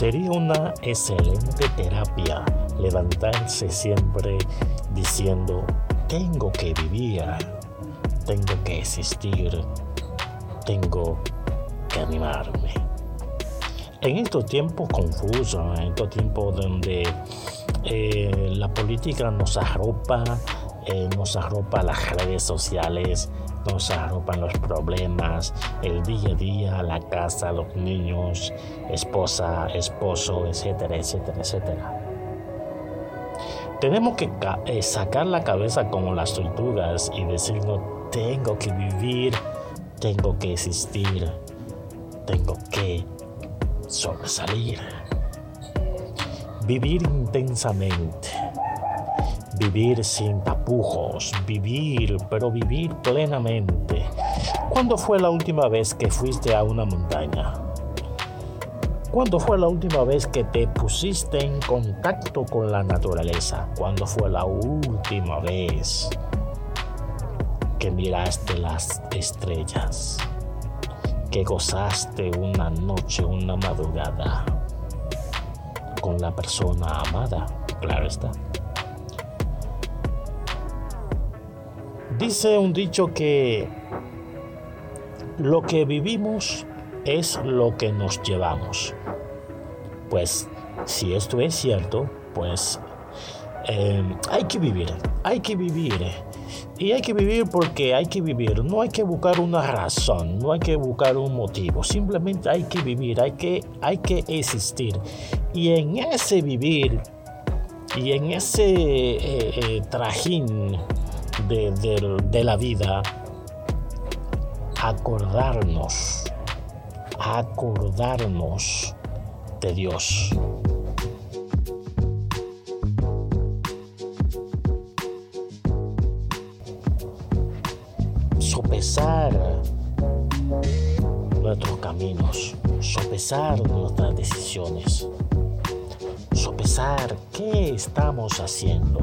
Sería una excelente terapia levantarse siempre diciendo, tengo que vivir, tengo que existir, tengo que animarme. En estos tiempos confusos, en estos tiempos donde eh, la política nos arropa, eh, nos arropa las redes sociales, nos arropan los problemas, el día a día, la casa, los niños, esposa, esposo, etcétera, etcétera, etcétera. Tenemos que eh, sacar la cabeza como las tortugas y decirnos, tengo que vivir, tengo que existir, tengo que sobresalir. Vivir intensamente Vivir sin tapujos, vivir, pero vivir plenamente. ¿Cuándo fue la última vez que fuiste a una montaña? ¿Cuándo fue la última vez que te pusiste en contacto con la naturaleza? ¿Cuándo fue la última vez que miraste las estrellas? Que gozaste una noche, una madrugada con la persona amada? Claro está. Dice un dicho que lo que vivimos es lo que nos llevamos. Pues si esto es cierto, pues em, hay que vivir, hay que vivir. Y hay que vivir porque hay que vivir, no hay que buscar una razón, no hay que buscar un motivo, simplemente hay que vivir, hay que, hay que existir. Y en ese vivir y en ese eh, eh, trajín de, la vida, acordarnos, acordarnos de Dios. Sopesar nuestros caminos, sopesar nuestras decisiones, sopesar qué estamos haciendo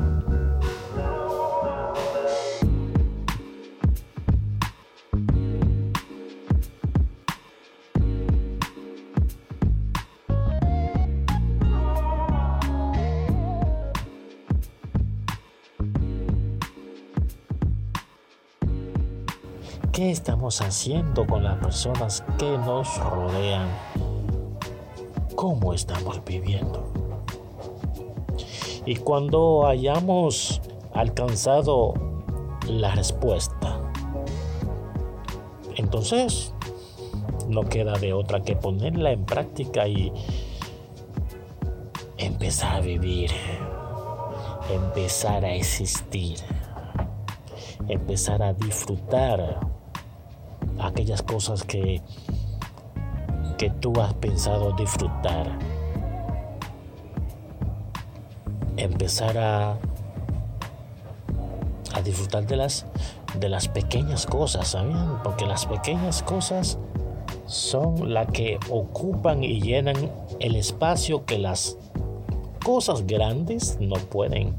¿Qué estamos haciendo con las personas que nos rodean? ¿Cómo estamos viviendo? Y cuando hayamos alcanzado la respuesta, entonces no queda de otra que ponerla en práctica y empezar a vivir, empezar a existir, empezar a disfrutar aquellas cosas que, que tú has pensado disfrutar. Empezar a, a disfrutar de las, de las pequeñas cosas, ¿saben? Porque las pequeñas cosas son las que ocupan y llenan el espacio que las cosas grandes no pueden.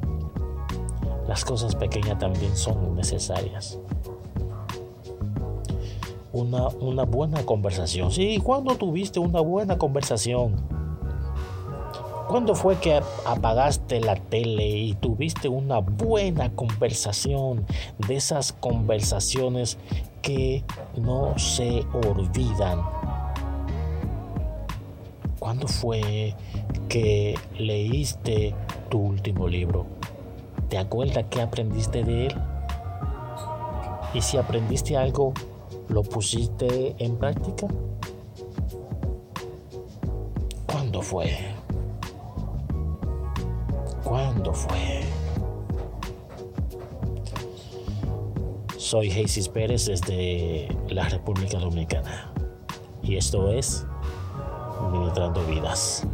Las cosas pequeñas también son necesarias una, buena conversación. Sí, ¿cuándo tuviste una buena conversación? ¿Cuándo fue que apagaste la tele y tuviste una buena conversación? De esas conversaciones que no se olvidan. ¿Cuándo fue que leíste tu último libro? ¿Te acuerdas qué aprendiste de él? Y si aprendiste algo, ¿Lo pusiste en práctica? ¿Cuándo fue? ¿Cuándo fue? Soy Jesús Pérez desde la República Dominicana y esto es Ministrando Vidas.